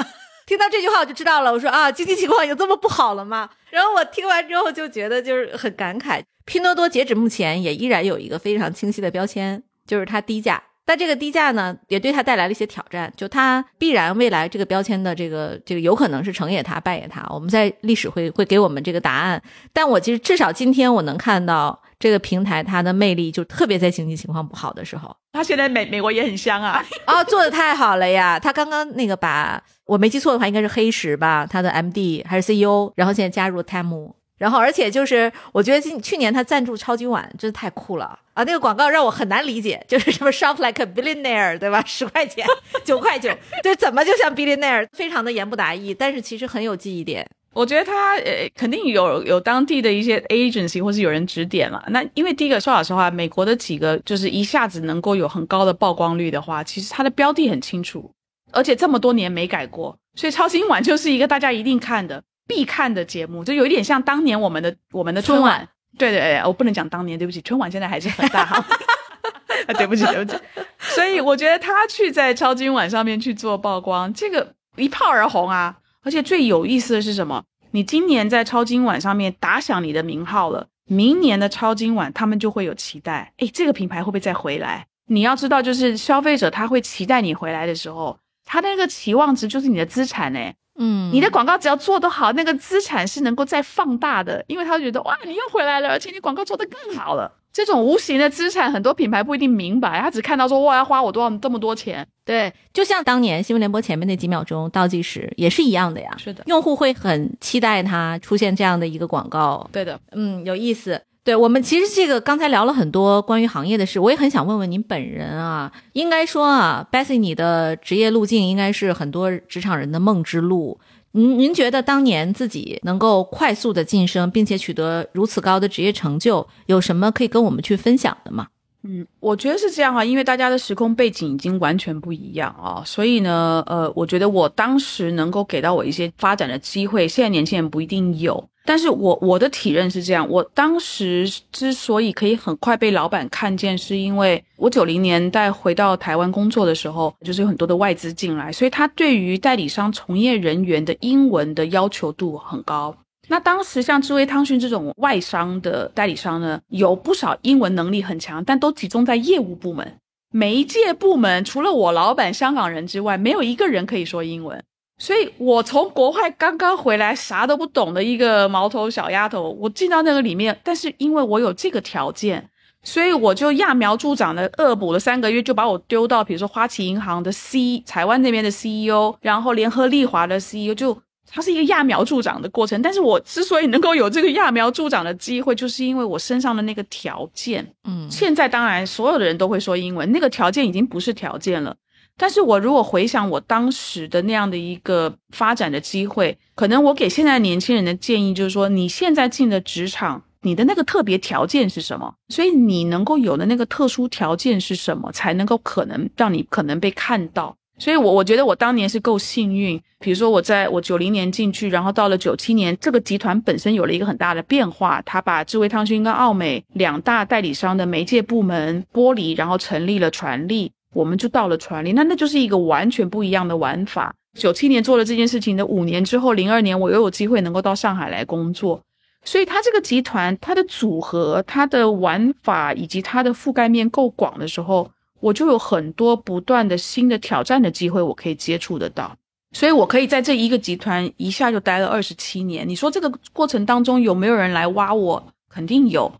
听到这句话我就知道了。我说啊，经济情况有这么不好了吗？然后我听完之后就觉得就是很感慨。拼多多截止目前也依然有一个非常清晰的标签，就是它低价。”但这个低价呢，也对他带来了一些挑战。就他必然未来这个标签的这个这个有可能是成也他败也他。我们在历史会会给我们这个答案。但我其实至少今天我能看到这个平台它的魅力，就特别在经济情况不好的时候。他现在美美国也很香啊！哦，做的太好了呀！他刚刚那个把我没记错的话，应该是黑石吧，他的 MD 还是 CEO，然后现在加入 Temu。然后，而且就是，我觉得今去年他赞助超级碗真的太酷了啊！那个广告让我很难理解，就是什么 shop like a billionaire，对吧？十块钱，九块九，对，怎么就像 billionaire，非常的言不达意，但是其实很有记忆点。我觉得他呃，肯定有有当地的一些 agency 或是有人指点了。那因为第一个说老实话，美国的几个就是一下子能够有很高的曝光率的话，其实它的标的很清楚，而且这么多年没改过，所以超今晚就是一个大家一定看的。必看的节目，就有一点像当年我们的我们的春晚。对对对，我不能讲当年，对不起，春晚现在还是很大哈。对不起对不起，所以我觉得他去在超今晚上面去做曝光，这个一炮而红啊！而且最有意思的是什么？你今年在超今晚上面打响你的名号了，明年的超今晚他们就会有期待。哎，这个品牌会不会再回来？你要知道，就是消费者他会期待你回来的时候，他那个期望值就是你的资产哎。嗯，你的广告只要做得好，那个资产是能够再放大的，因为他觉得哇，你又回来了，而且你广告做得更好了。这种无形的资产，很多品牌不一定明白，他只看到说哇，要花我多少这么多钱。对，就像当年新闻联播前面那几秒钟倒计时也是一样的呀。是的，用户会很期待它出现这样的一个广告。对的，嗯，有意思。对我们其实这个刚才聊了很多关于行业的事，我也很想问问您本人啊。应该说啊，Bessie，你的职业路径应该是很多职场人的梦之路。您您觉得当年自己能够快速的晋升，并且取得如此高的职业成就，有什么可以跟我们去分享的吗？嗯，我觉得是这样啊，因为大家的时空背景已经完全不一样啊，所以呢，呃，我觉得我当时能够给到我一些发展的机会，现在年轻人不一定有。但是我我的体认是这样，我当时之所以可以很快被老板看见，是因为我九零年代回到台湾工作的时候，就是有很多的外资进来，所以他对于代理商从业人员的英文的要求度很高。那当时像智威汤逊这种外商的代理商呢，有不少英文能力很强，但都集中在业务部门。媒介部门除了我老板香港人之外，没有一个人可以说英文。所以我从国外刚刚回来，啥都不懂的一个毛头小丫头，我进到那个里面，但是因为我有这个条件，所以我就揠苗助长的恶补了三个月，就把我丢到比如说花旗银行的 C 台湾那边的 CEO，然后联合利华的 CEO 就。它是一个揠苗助长的过程，但是我之所以能够有这个揠苗助长的机会，就是因为我身上的那个条件。嗯，现在当然所有的人都会说英文，那个条件已经不是条件了。但是我如果回想我当时的那样的一个发展的机会，可能我给现在年轻人的建议就是说，你现在进的职场，你的那个特别条件是什么？所以你能够有的那个特殊条件是什么，才能够可能让你可能被看到。所以，我我觉得我当年是够幸运。比如说，我在我九零年进去，然后到了九七年，这个集团本身有了一个很大的变化，他把智慧汤逊跟奥美两大代理商的媒介部门剥离，然后成立了传力，我们就到了传力。那那就是一个完全不一样的玩法。九七年做了这件事情的五年之后，零二年我又有机会能够到上海来工作。所以，它这个集团它的组合、它的玩法以及它的覆盖面够广的时候。我就有很多不断的新的挑战的机会，我可以接触得到，所以我可以在这一个集团一下就待了二十七年。你说这个过程当中有没有人来挖我？肯定有，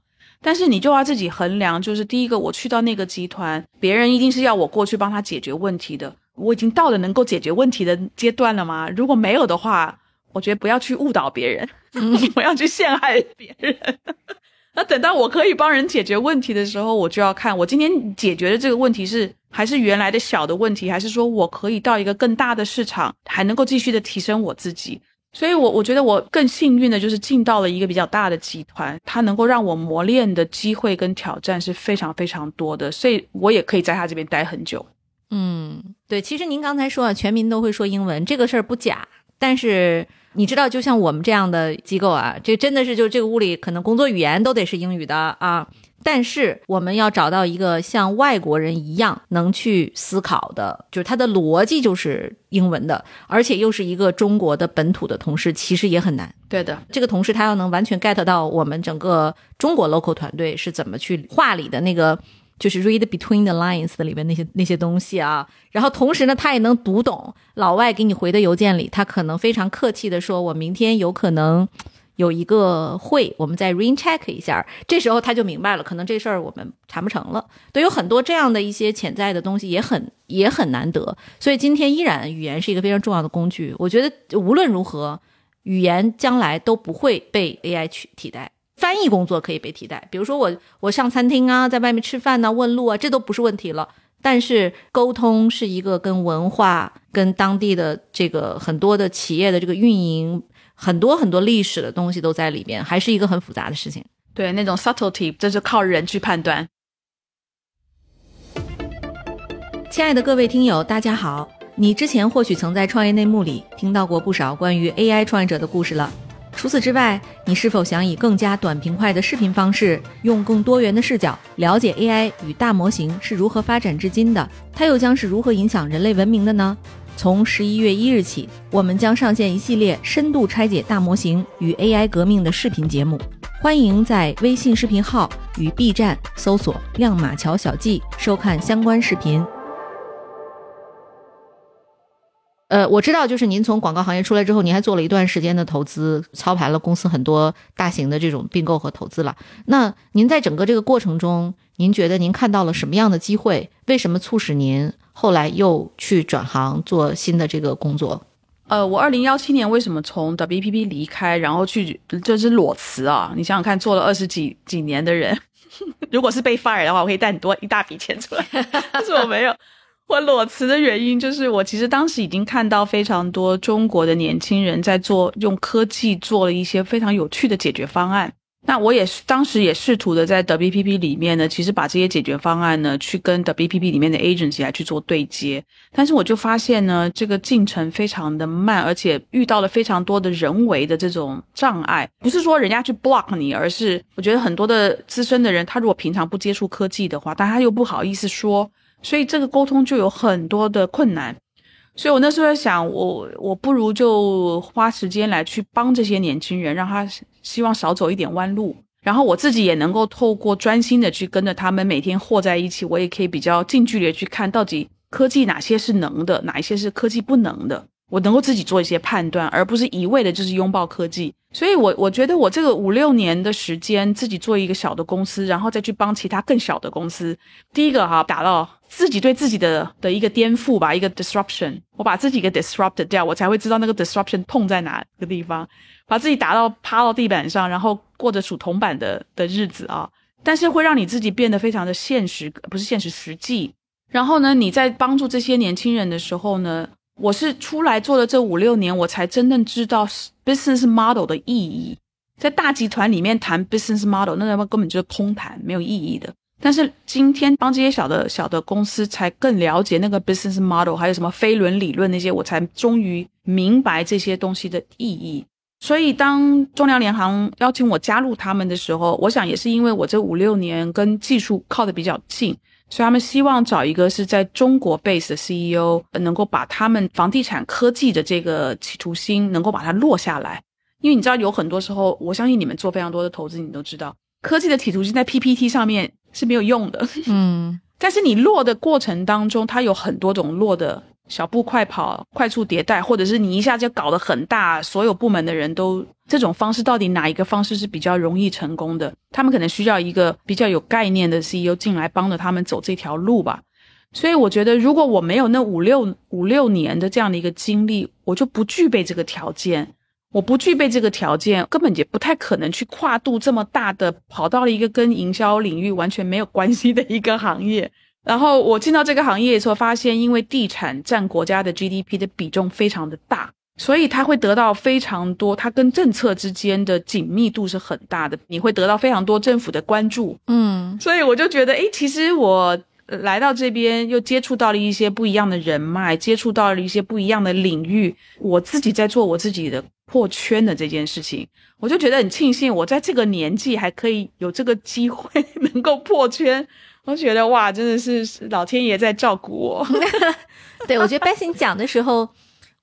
但是你就要自己衡量。就是第一个，我去到那个集团，别人一定是要我过去帮他解决问题的。我已经到了能够解决问题的阶段了吗？如果没有的话，我觉得不要去误导别人，不要去陷害别人。那等到我可以帮人解决问题的时候，我就要看我今天解决的这个问题是还是原来的小的问题，还是说我可以到一个更大的市场，还能够继续的提升我自己。所以，我我觉得我更幸运的就是进到了一个比较大的集团，它能够让我磨练的机会跟挑战是非常非常多的，所以我也可以在他这边待很久。嗯，对，其实您刚才说啊，全民都会说英文，这个事儿不假，但是。你知道，就像我们这样的机构啊，这真的是就这个屋里可能工作语言都得是英语的啊。但是我们要找到一个像外国人一样能去思考的，就是他的逻辑就是英文的，而且又是一个中国的本土的同事，其实也很难。对的，这个同事他要能完全 get 到我们整个中国 local 团队是怎么去话里的那个。就是 read between the lines 的里面那些那些东西啊，然后同时呢，他也能读懂老外给你回的邮件里，他可能非常客气的说：“我明天有可能有一个会，我们再 r e n check 一下。”这时候他就明白了，可能这事儿我们谈不成了。对，有很多这样的一些潜在的东西，也很也很难得。所以今天依然，语言是一个非常重要的工具。我觉得无论如何，语言将来都不会被 AI 取替代。翻译工作可以被替代，比如说我我上餐厅啊，在外面吃饭呐，问路啊，这都不是问题了。但是沟通是一个跟文化、跟当地的这个很多的企业的这个运营，很多很多历史的东西都在里边，还是一个很复杂的事情。对，那种 subtlety，这是靠人去判断。亲爱的各位听友，大家好，你之前或许曾在创业内幕里听到过不少关于 AI 创业者的故事了。除此之外，你是否想以更加短平快的视频方式，用更多元的视角了解 AI 与大模型是如何发展至今的？它又将是如何影响人类文明的呢？从十一月一日起，我们将上线一系列深度拆解大模型与 AI 革命的视频节目，欢迎在微信视频号与 B 站搜索“亮马桥小记”收看相关视频。呃，我知道，就是您从广告行业出来之后，您还做了一段时间的投资，操盘了公司很多大型的这种并购和投资了。那您在整个这个过程中，您觉得您看到了什么样的机会？为什么促使您后来又去转行做新的这个工作？呃，我二零幺七年为什么从 WPP 离开，然后去就是裸辞啊？你想想看，做了二十几几年的人，如果是被 fire 的话，我可以带很多一大笔钱出来，但是我没有。我裸辞的原因就是，我其实当时已经看到非常多中国的年轻人在做用科技做了一些非常有趣的解决方案。那我也是当时也试图的在 WPP 里面呢，其实把这些解决方案呢去跟 WPP 里面的 agency 来去做对接。但是我就发现呢，这个进程非常的慢，而且遇到了非常多的人为的这种障碍。不是说人家去 block 你，而是我觉得很多的资深的人，他如果平常不接触科技的话，但他又不好意思说。所以这个沟通就有很多的困难，所以我那时候在想，我我不如就花时间来去帮这些年轻人，让他希望少走一点弯路，然后我自己也能够透过专心的去跟着他们每天和在一起，我也可以比较近距离的去看到底科技哪些是能的，哪一些是科技不能的，我能够自己做一些判断，而不是一味的就是拥抱科技。所以，我我觉得我这个五六年的时间，自己做一个小的公司，然后再去帮其他更小的公司。第一个哈，打到自己对自己的的一个颠覆吧，一个 disruption。我把自己给 disrupt 掉，我才会知道那个 disruption 痛在哪个地方。把自己打到趴到地板上，然后过着数铜板的的日子啊。但是会让你自己变得非常的现实，不是现实实际。然后呢，你在帮助这些年轻人的时候呢？我是出来做了这五六年，我才真正知道 business model 的意义。在大集团里面谈 business model，那他妈根本就是空谈，没有意义的。但是今天帮这些小的小的公司，才更了解那个 business model，还有什么飞轮理论那些，我才终于明白这些东西的意义。所以当中粮联行邀请我加入他们的时候，我想也是因为我这五六年跟技术靠得比较近。所以他们希望找一个是在中国 base 的 CEO，能够把他们房地产科技的这个企图心能够把它落下来。因为你知道，有很多时候，我相信你们做非常多的投资，你都知道，科技的企图心在 PPT 上面是没有用的。嗯，但是你落的过程当中，它有很多种落的。小步快跑、快速迭代，或者是你一下就搞得很大，所有部门的人都这种方式，到底哪一个方式是比较容易成功的？他们可能需要一个比较有概念的 CEO 进来帮着他们走这条路吧。所以我觉得，如果我没有那五六五六年的这样的一个经历，我就不具备这个条件。我不具备这个条件，根本也不太可能去跨度这么大的，跑到了一个跟营销领域完全没有关系的一个行业。然后我进到这个行业的时候，发现因为地产占国家的 GDP 的比重非常的大，所以它会得到非常多，它跟政策之间的紧密度是很大的，你会得到非常多政府的关注。嗯，所以我就觉得，诶，其实我来到这边又接触到了一些不一样的人脉，接触到了一些不一样的领域，我自己在做我自己的破圈的这件事情，我就觉得很庆幸，我在这个年纪还可以有这个机会 能够破圈。我觉得哇，真的是老天爷在照顾我。对，我觉得 Bessie 讲的时候，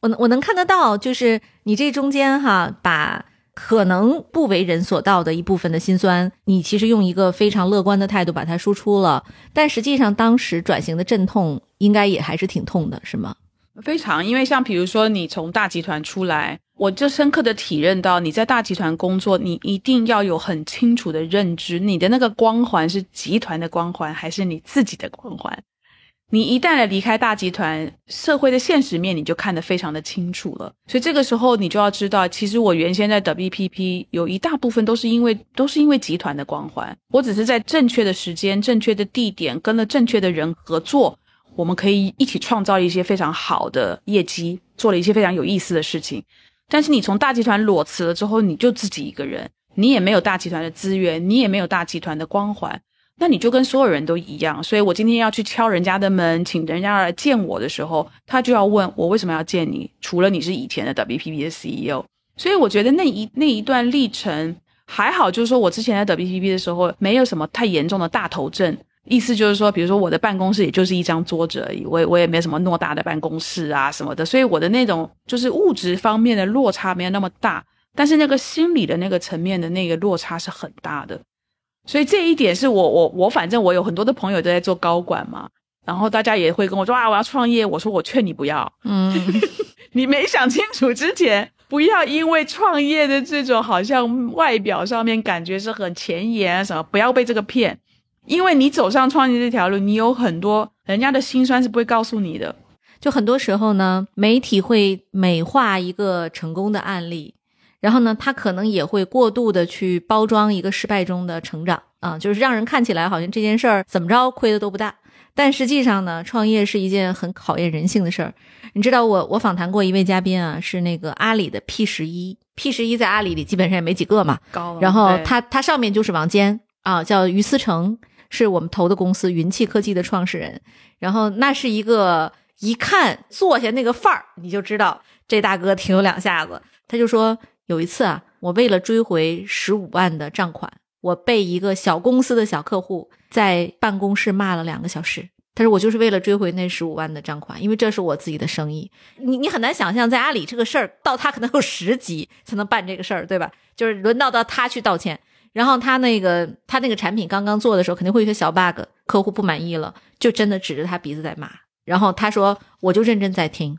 我我能看得到，就是你这中间哈，把可能不为人所道的一部分的辛酸，你其实用一个非常乐观的态度把它输出了。但实际上，当时转型的阵痛应该也还是挺痛的，是吗？非常，因为像比如说你从大集团出来，我就深刻的体认到你在大集团工作，你一定要有很清楚的认知，你的那个光环是集团的光环还是你自己的光环。你一旦离开大集团，社会的现实面你就看得非常的清楚了。所以这个时候你就要知道，其实我原先在 WPP 有一大部分都是因为都是因为集团的光环，我只是在正确的时间、正确的地点跟了正确的人合作。我们可以一起创造一些非常好的业绩，做了一些非常有意思的事情。但是你从大集团裸辞了之后，你就自己一个人，你也没有大集团的资源，你也没有大集团的光环，那你就跟所有人都一样。所以我今天要去敲人家的门，请人家来见我的时候，他就要问我为什么要见你？除了你是以前的 WPP 的 CEO，所以我觉得那一那一段历程还好，就是说我之前在 WPP 的时候没有什么太严重的大头症。意思就是说，比如说我的办公室也就是一张桌子而已，我也我也没什么偌大的办公室啊什么的，所以我的那种就是物质方面的落差没有那么大，但是那个心理的那个层面的那个落差是很大的，所以这一点是我我我反正我有很多的朋友都在做高管嘛，然后大家也会跟我说啊我要创业，我说我劝你不要，嗯，你没想清楚之前，不要因为创业的这种好像外表上面感觉是很前沿啊什么，不要被这个骗。因为你走上创业这条路，你有很多人家的辛酸是不会告诉你的。就很多时候呢，媒体会美化一个成功的案例，然后呢，他可能也会过度的去包装一个失败中的成长啊，就是让人看起来好像这件事儿怎么着亏的都不大。但实际上呢，创业是一件很考验人性的事儿。你知道，我我访谈过一位嘉宾啊，是那个阿里的 P 十一，P 十一在阿里里基本上也没几个嘛，高。然后他他上面就是王坚啊，叫于思成。是我们投的公司云气科技的创始人，然后那是一个一看坐下那个范儿，你就知道这大哥挺有两下子。他就说有一次啊，我为了追回十五万的账款，我被一个小公司的小客户在办公室骂了两个小时。他说我就是为了追回那十五万的账款，因为这是我自己的生意。你你很难想象，在阿里这个事儿到他可能有十级才能办这个事儿，对吧？就是轮到到他去道歉，然后他那个他那个产品刚刚做的时候，肯定会有些小 bug，客户不满意了，就真的指着他鼻子在骂。然后他说我就认真在听。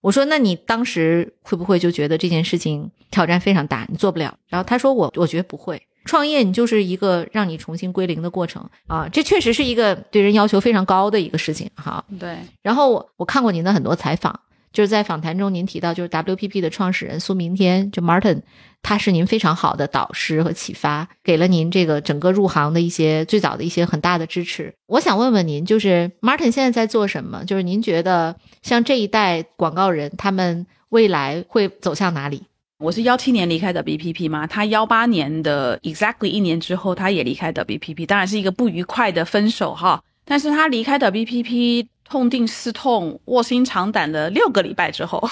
我说那你当时会不会就觉得这件事情挑战非常大，你做不了？然后他说我我觉得不会。创业，你就是一个让你重新归零的过程啊！这确实是一个对人要求非常高的一个事情哈。对。然后我我看过您的很多采访，就是在访谈中您提到，就是 WPP 的创始人苏明天，就 Martin，他是您非常好的导师和启发，给了您这个整个入行的一些最早的一些很大的支持。我想问问您，就是 Martin 现在在做什么？就是您觉得像这一代广告人，他们未来会走向哪里？我是幺七年离开的 BPP 嘛，他幺八年的 exactly 一年之后，他也离开的 BPP，当然是一个不愉快的分手哈。但是他离开的 BPP 痛定思痛、卧薪尝胆的六个礼拜之后，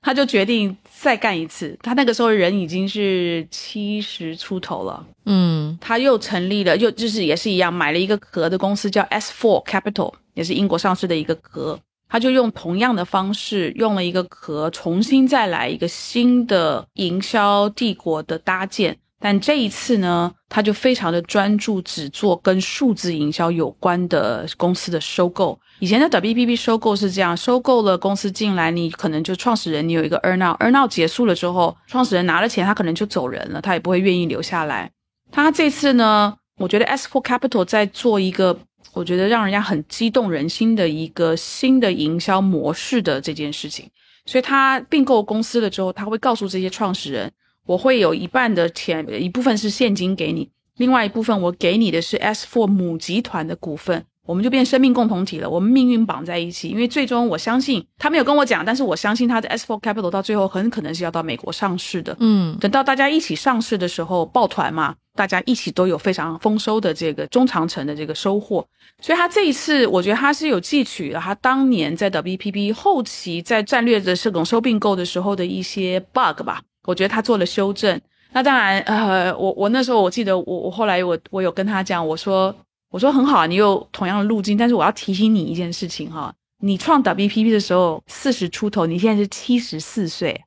他就决定再干一次。他那个时候人已经是七十出头了，嗯，他又成立了，又就是也是一样，买了一个壳的公司叫 S Four Capital，也是英国上市的一个壳。他就用同样的方式，用了一个壳，重新再来一个新的营销帝国的搭建。但这一次呢，他就非常的专注，只做跟数字营销有关的公司的收购。以前的 WPP 收购是这样，收购了公司进来，你可能就创始人你有一个 earn out，earn out 结束了之后，创始人拿了钱，他可能就走人了，他也不会愿意留下来。他这次呢，我觉得 S4 Capital 在做一个。我觉得让人家很激动人心的一个新的营销模式的这件事情，所以他并购公司了之后，他会告诉这些创始人，我会有一半的钱，一部分是现金给你，另外一部分我给你的是 S Four 母集团的股份。我们就变生命共同体了，我们命运绑在一起。因为最终我相信他没有跟我讲，但是我相信他的 S Four Capital 到最后很可能是要到美国上市的。嗯，等到大家一起上市的时候，抱团嘛，大家一起都有非常丰收的这个中长程的这个收获。所以他这一次，我觉得他是有汲取了他当年在 WPP 后期在战略的这种收并购的时候的一些 bug 吧，我觉得他做了修正。那当然，呃，我我那时候我记得我我后来我我有跟他讲，我说。我说很好，你有同样的路径，但是我要提醒你一件事情哈，你创 WPP 的时候四十出头，你现在是七十四岁，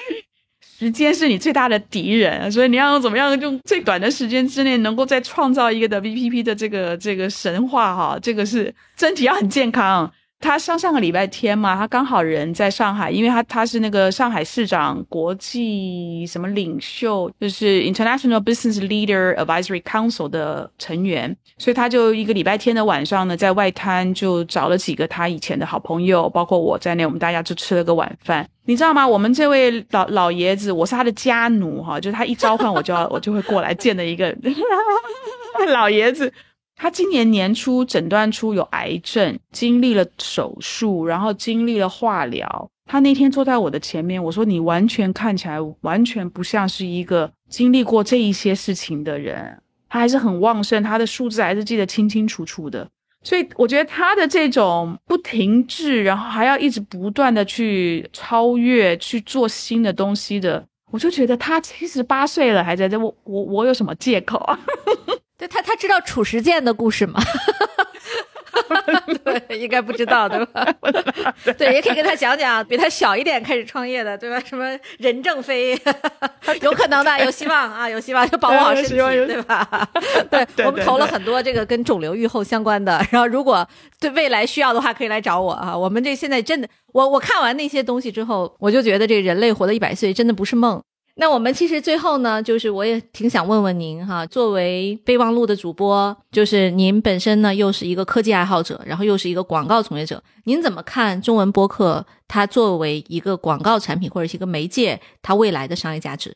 时间是你最大的敌人，所以你要怎么样用最短的时间之内，能够再创造一个 WPP 的这个这个神话哈，这个是身体要很健康。他上上个礼拜天嘛，他刚好人在上海，因为他他是那个上海市长国际什么领袖，就是 International Business Leader Advisory Council 的成员，所以他就一个礼拜天的晚上呢，在外滩就找了几个他以前的好朋友，包括我在内，我们大家就吃了个晚饭。你知道吗？我们这位老老爷子，我是他的家奴哈，就是他一召唤我就要我就会过来见的一个 老爷子。他今年年初诊断出有癌症，经历了手术，然后经历了化疗。他那天坐在我的前面，我说：“你完全看起来完全不像是一个经历过这一些事情的人。”他还是很旺盛，他的数字还是记得清清楚楚的。所以我觉得他的这种不停滞，然后还要一直不断的去超越、去做新的东西的，我就觉得他七十八岁了还在这，我我我有什么借口啊？对他，他知道褚时健的故事吗？对，应该不知道，对吧？对，也可以跟他讲讲，比他小一点开始创业的，对吧？什么任正非，有可能的，有希望啊，有希望，就保护好身体，对吧？对，我们投了很多这个跟肿瘤预后相关的，然后如果对未来需要的话，可以来找我啊。我们这现在真的，我我看完那些东西之后，我就觉得这人类活到一百岁真的不是梦。那我们其实最后呢，就是我也挺想问问您哈，作为备忘录的主播，就是您本身呢又是一个科技爱好者，然后又是一个广告从业者，您怎么看中文播客它作为一个广告产品或者是一个媒介，它未来的商业价值？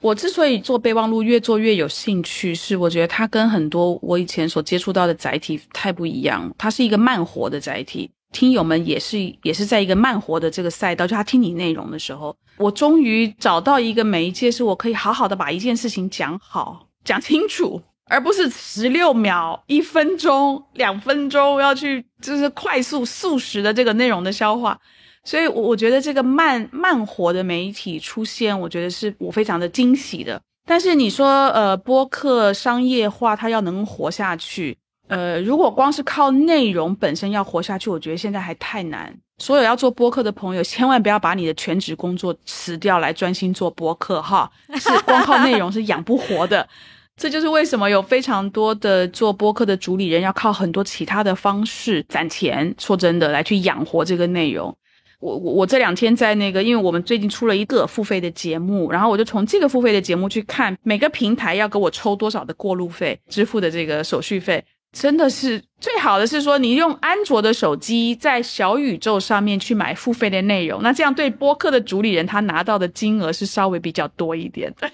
我之所以做备忘录越做越有兴趣，是我觉得它跟很多我以前所接触到的载体太不一样，它是一个慢活的载体。听友们也是也是在一个慢活的这个赛道，就他听你内容的时候，我终于找到一个媒介，是我可以好好的把一件事情讲好、讲清楚，而不是十六秒、一分钟、两分钟要去就是快速速食的这个内容的消化。所以，我我觉得这个慢慢活的媒体出现，我觉得是我非常的惊喜的。但是你说，呃，播客商业化，它要能活下去。呃，如果光是靠内容本身要活下去，我觉得现在还太难。所有要做播客的朋友，千万不要把你的全职工作辞掉来专心做播客哈，是光靠内容是养不活的。这就是为什么有非常多的做播客的主理人要靠很多其他的方式攒钱。说真的，来去养活这个内容。我我我这两天在那个，因为我们最近出了一个付费的节目，然后我就从这个付费的节目去看每个平台要给我抽多少的过路费，支付的这个手续费。真的是最好的是说，你用安卓的手机在小宇宙上面去买付费的内容，那这样对播客的主理人他拿到的金额是稍微比较多一点的。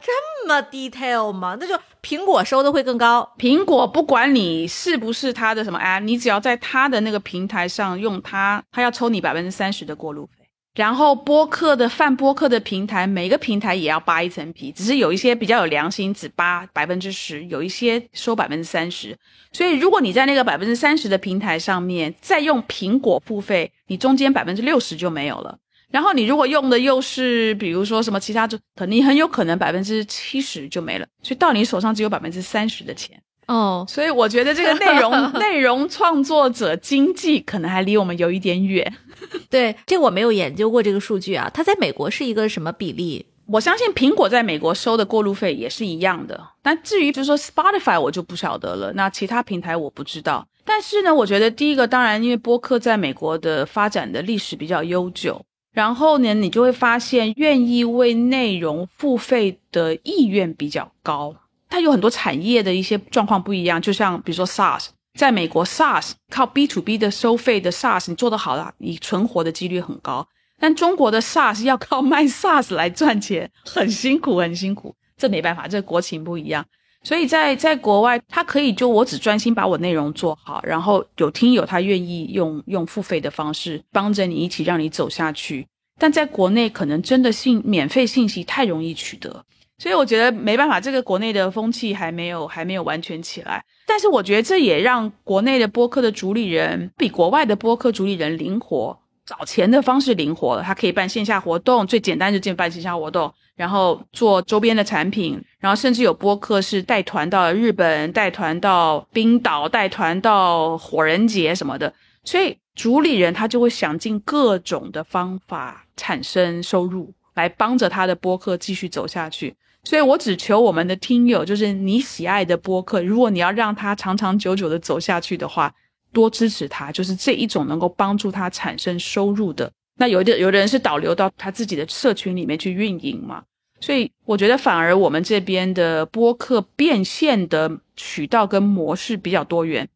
这么 detail 吗？那就苹果收的会更高。苹果不管你是不是他的什么 app，你只要在他的那个平台上用它，他要抽你百分之三十的过路费。然后播客的泛播客的平台，每个平台也要扒一层皮，只是有一些比较有良心，只扒百分之十，有一些收百分之三十。所以如果你在那个百分之三十的平台上面再用苹果付费，你中间百分之六十就没有了。然后你如果用的又是比如说什么其他，就肯定很有可能百分之七十就没了。所以到你手上只有百分之三十的钱哦。所以我觉得这个内容 内容创作者经济可能还离我们有一点远。对，这我没有研究过这个数据啊。它在美国是一个什么比例？我相信苹果在美国收的过路费也是一样的。但至于就是说 Spotify，我就不晓得了。那其他平台我不知道。但是呢，我觉得第一个，当然因为播客在美国的发展的历史比较悠久，然后呢，你就会发现愿意为内容付费的意愿比较高。它有很多产业的一些状况不一样，就像比如说 SaaS。在美国，SaaS 靠 B to B 的收费的 SaaS，你做得好了，你存活的几率很高。但中国的 SaaS 要靠 卖 SaaS 来赚钱，很辛苦，很辛苦。这没办法，这国情不一样。所以在在国外，他可以就我只专心把我内容做好，然后有听友他愿意用用付费的方式帮着你一起让你走下去。但在国内，可能真的信免费信息太容易取得。所以我觉得没办法，这个国内的风气还没有还没有完全起来。但是我觉得这也让国内的播客的主理人比国外的播客主理人灵活，找钱的方式灵活了。他可以办线下活动，最简单就进办线下活动，然后做周边的产品，然后甚至有播客是带团到日本、带团到冰岛、带团到火人节什么的。所以主理人他就会想尽各种的方法产生收入，来帮着他的播客继续走下去。所以，我只求我们的听友，就是你喜爱的播客，如果你要让他长长久久的走下去的话，多支持他，就是这一种能够帮助他产生收入的。那有的有的人是导流到他自己的社群里面去运营嘛，所以我觉得反而我们这边的播客变现的渠道跟模式比较多元。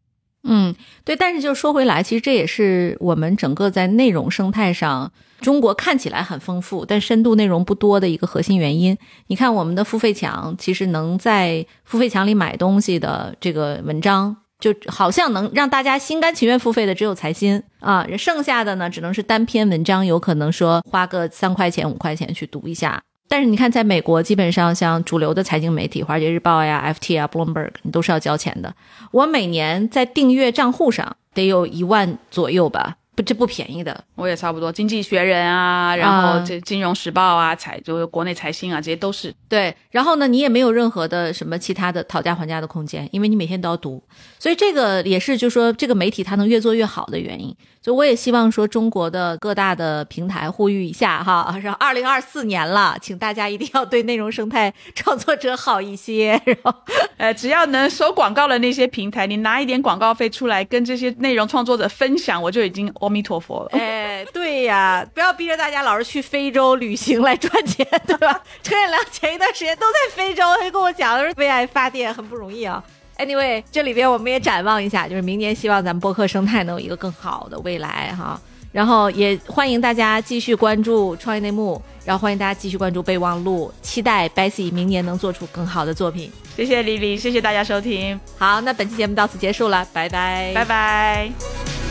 嗯，对，但是就说回来，其实这也是我们整个在内容生态上，中国看起来很丰富，但深度内容不多的一个核心原因。你看我们的付费墙，其实能在付费墙里买东西的这个文章，就好像能让大家心甘情愿付费的只有财新啊，剩下的呢只能是单篇文章，有可能说花个三块钱五块钱去读一下。但是你看，在美国，基本上像主流的财经媒体，《华尔街日报》呀、FT 啊、Bloomberg，你都是要交钱的。我每年在订阅账户上得有一万左右吧。不这不便宜的，我也差不多。经济学人啊，然后这金融时报啊，财就是国内财新啊，这些都是对。然后呢，你也没有任何的什么其他的讨价还价的空间，因为你每天都要读。所以这个也是，就是说这个媒体它能越做越好的原因。所以我也希望说，中国的各大的平台呼吁一下哈，让二零二四年了，请大家一定要对内容生态创作者好一些。然后，呃，只要能收广告的那些平台，你拿一点广告费出来跟这些内容创作者分享，我就已经。阿弥陀佛了，哎，对呀，不要逼着大家老是去非洲旅行来赚钱，对吧？陈远良前一段时间都在非洲，他就跟我讲，他说为爱发电很不容易啊。Anyway，这里边我们也展望一下，就是明年希望咱们播客生态能有一个更好的未来哈。然后也欢迎大家继续关注创业内幕，然后欢迎大家继续关注备忘录，期待 Bessy 明年能做出更好的作品。谢谢李丽，谢谢大家收听。好，那本期节目到此结束了，拜拜，拜拜。